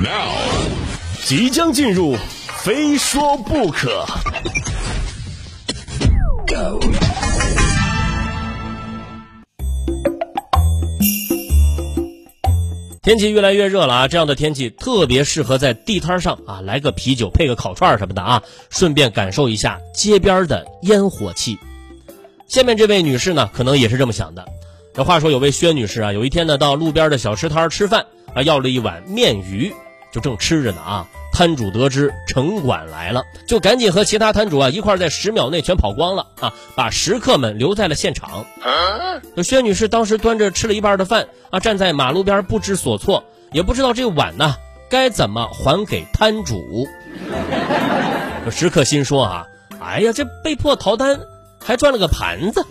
Now，即将进入，非说不可。天气越来越热了啊，这样的天气特别适合在地摊上啊来个啤酒配个烤串什么的啊，顺便感受一下街边的烟火气。下面这位女士呢，可能也是这么想的。这话说有位薛女士啊，有一天呢到路边的小吃摊吃饭啊，要了一碗面鱼，就正吃着呢啊，摊主得知城管来了，就赶紧和其他摊主啊一块在十秒内全跑光了啊，把食客们留在了现场。这薛女士当时端着吃了一半的饭啊，站在马路边不知所措，也不知道这碗呢该怎么还给摊主。这食客心说啊，哎呀，这被迫逃单还赚了个盘子。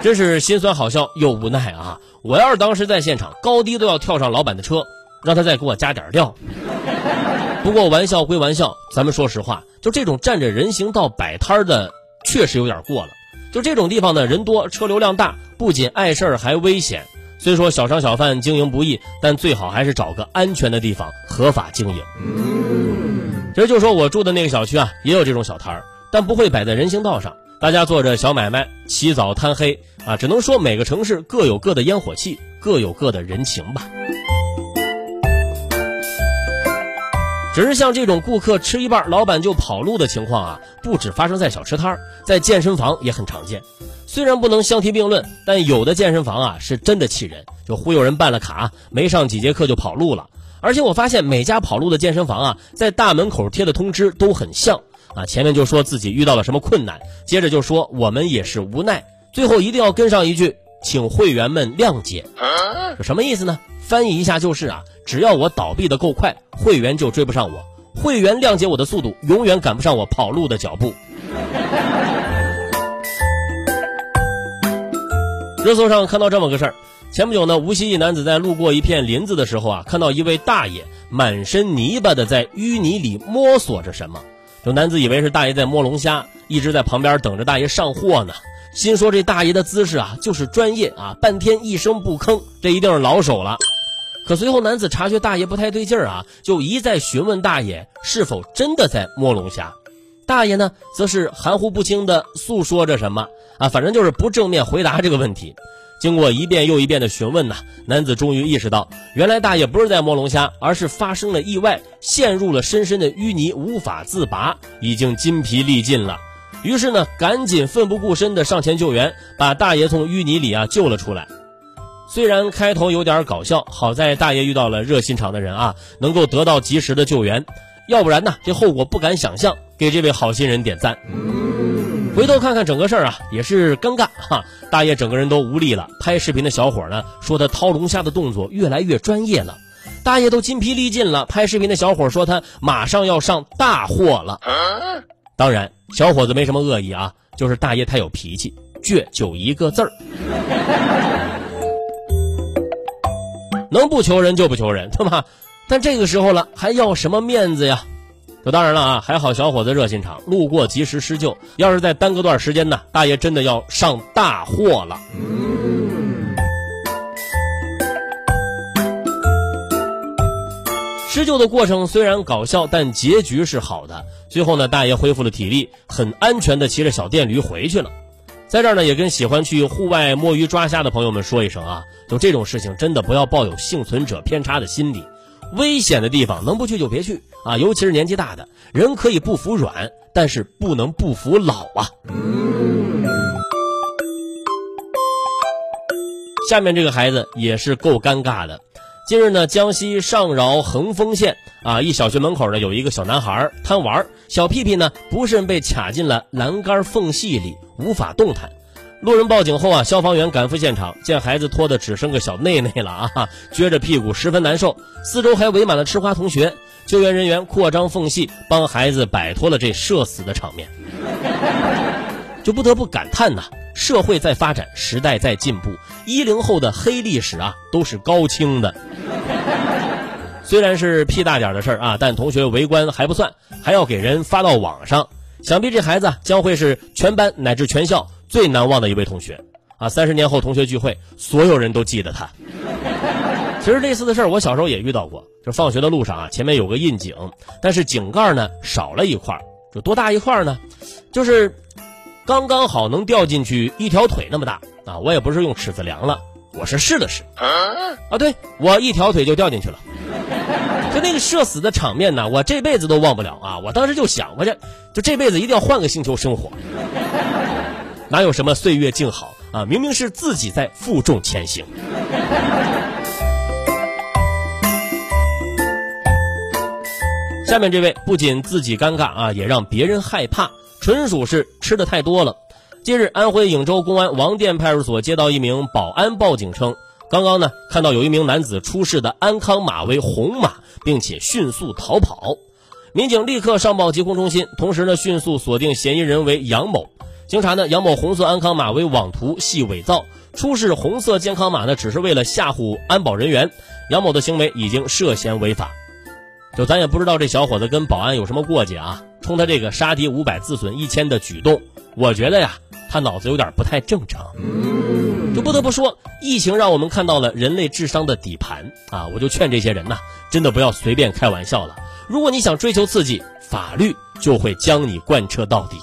真是心酸好笑又无奈啊！我要是当时在现场，高低都要跳上老板的车，让他再给我加点料。不过玩笑归玩笑，咱们说实话，就这种占着人行道摆摊的，确实有点过了。就这种地方呢，人多，车流量大，不仅碍事儿，还危险。虽说小商小贩经营不易，但最好还是找个安全的地方合法经营。其实就说我住的那个小区啊，也有这种小摊儿，但不会摆在人行道上。大家做着小买卖，起早贪黑啊，只能说每个城市各有各的烟火气，各有各的人情吧。只是像这种顾客吃一半，老板就跑路的情况啊，不止发生在小吃摊在健身房也很常见。虽然不能相提并论，但有的健身房啊是真的气人，就忽悠人办了卡，没上几节课就跑路了。而且我发现每家跑路的健身房啊，在大门口贴的通知都很像。啊，前面就说自己遇到了什么困难，接着就说我们也是无奈，最后一定要跟上一句，请会员们谅解。这什么意思呢？翻译一下就是啊，只要我倒闭的够快，会员就追不上我；会员谅解我的速度，永远赶不上我跑路的脚步。热搜上看到这么个事儿，前不久呢，无锡一男子在路过一片林子的时候啊，看到一位大爷满身泥巴的在淤泥里摸索着什么。有男子以为是大爷在摸龙虾，一直在旁边等着大爷上货呢。心说这大爷的姿势啊，就是专业啊，半天一声不吭，这一定是老手了。可随后男子察觉大爷不太对劲儿啊，就一再询问大爷是否真的在摸龙虾。大爷呢，则是含糊不清的诉说着什么啊，反正就是不正面回答这个问题。经过一遍又一遍的询问呢，男子终于意识到，原来大爷不是在摸龙虾，而是发生了意外，陷入了深深的淤泥，无法自拔，已经筋疲力尽了。于是呢，赶紧奋不顾身的上前救援，把大爷从淤泥里啊救了出来。虽然开头有点搞笑，好在大爷遇到了热心肠的人啊，能够得到及时的救援，要不然呢，这后果不敢想象。给这位好心人点赞。回头看看整个事儿啊，也是尴尬哈。大爷整个人都无力了。拍视频的小伙呢，说他掏龙虾的动作越来越专业了。大爷都筋疲力尽了。拍视频的小伙说他马上要上大货了。当然，小伙子没什么恶意啊，就是大爷太有脾气，倔就一个字儿。能不求人就不求人，对吧？但这个时候了，还要什么面子呀？这当然了啊，还好小伙子热心肠，路过及时施救。要是再耽搁段时间呢，大爷真的要上大货了。施救的过程虽然搞笑，但结局是好的。最后呢，大爷恢复了体力，很安全的骑着小电驴回去了。在这儿呢，也跟喜欢去户外摸鱼抓虾的朋友们说一声啊，就这种事情真的不要抱有幸存者偏差的心理。危险的地方能不去就别去啊！尤其是年纪大的人，可以不服软，但是不能不服老啊。下面这个孩子也是够尴尬的。近日呢，江西上饶横峰县啊，一小学门口呢有一个小男孩贪玩，小屁屁呢不慎被卡进了栏杆缝隙里，无法动弹。路人报警后啊，消防员赶赴现场，见孩子脱的只剩个小内内了啊，撅着屁股十分难受，四周还围满了吃瓜同学。救援人员扩张缝隙，帮孩子摆脱了这社死的场面。就不得不感叹呐，社会在发展，时代在进步，一零后的黑历史啊都是高清的。虽然是屁大点的事儿啊，但同学围观还不算，还要给人发到网上。想必这孩子将会是全班乃至全校。最难忘的一位同学，啊，三十年后同学聚会，所有人都记得他。其实类似的事儿，我小时候也遇到过。就放学的路上啊，前面有个窨井，但是井盖呢少了一块，就多大一块呢？就是刚刚好能掉进去一条腿那么大啊！我也不是用尺子量了，我是试了试啊，对我一条腿就掉进去了。就那个社死的场面呢，我这辈子都忘不了啊！我当时就想，我这就这辈子一定要换个星球生活，哪有什么岁月静好啊？明明是自己在负重前行。下面这位不仅自己尴尬啊，也让别人害怕，纯属是吃的太多了。近日，安徽颍州公安王店派出所接到一名保安报警称，刚刚呢看到有一名男子出示的安康码为红码，并且迅速逃跑。民警立刻上报疾控中心，同时呢迅速锁定嫌疑人为杨某。经查呢，杨某红色安康码为网图，系伪造，出示红色健康码呢只是为了吓唬安保人员。杨某的行为已经涉嫌违法。就咱也不知道这小伙子跟保安有什么过节啊？冲他这个杀敌五百自损一千的举动，我觉得呀，他脑子有点不太正常。不得不说，疫情让我们看到了人类智商的底盘啊！我就劝这些人呐，真的不要随便开玩笑了。如果你想追求刺激，法律就会将你贯彻到底。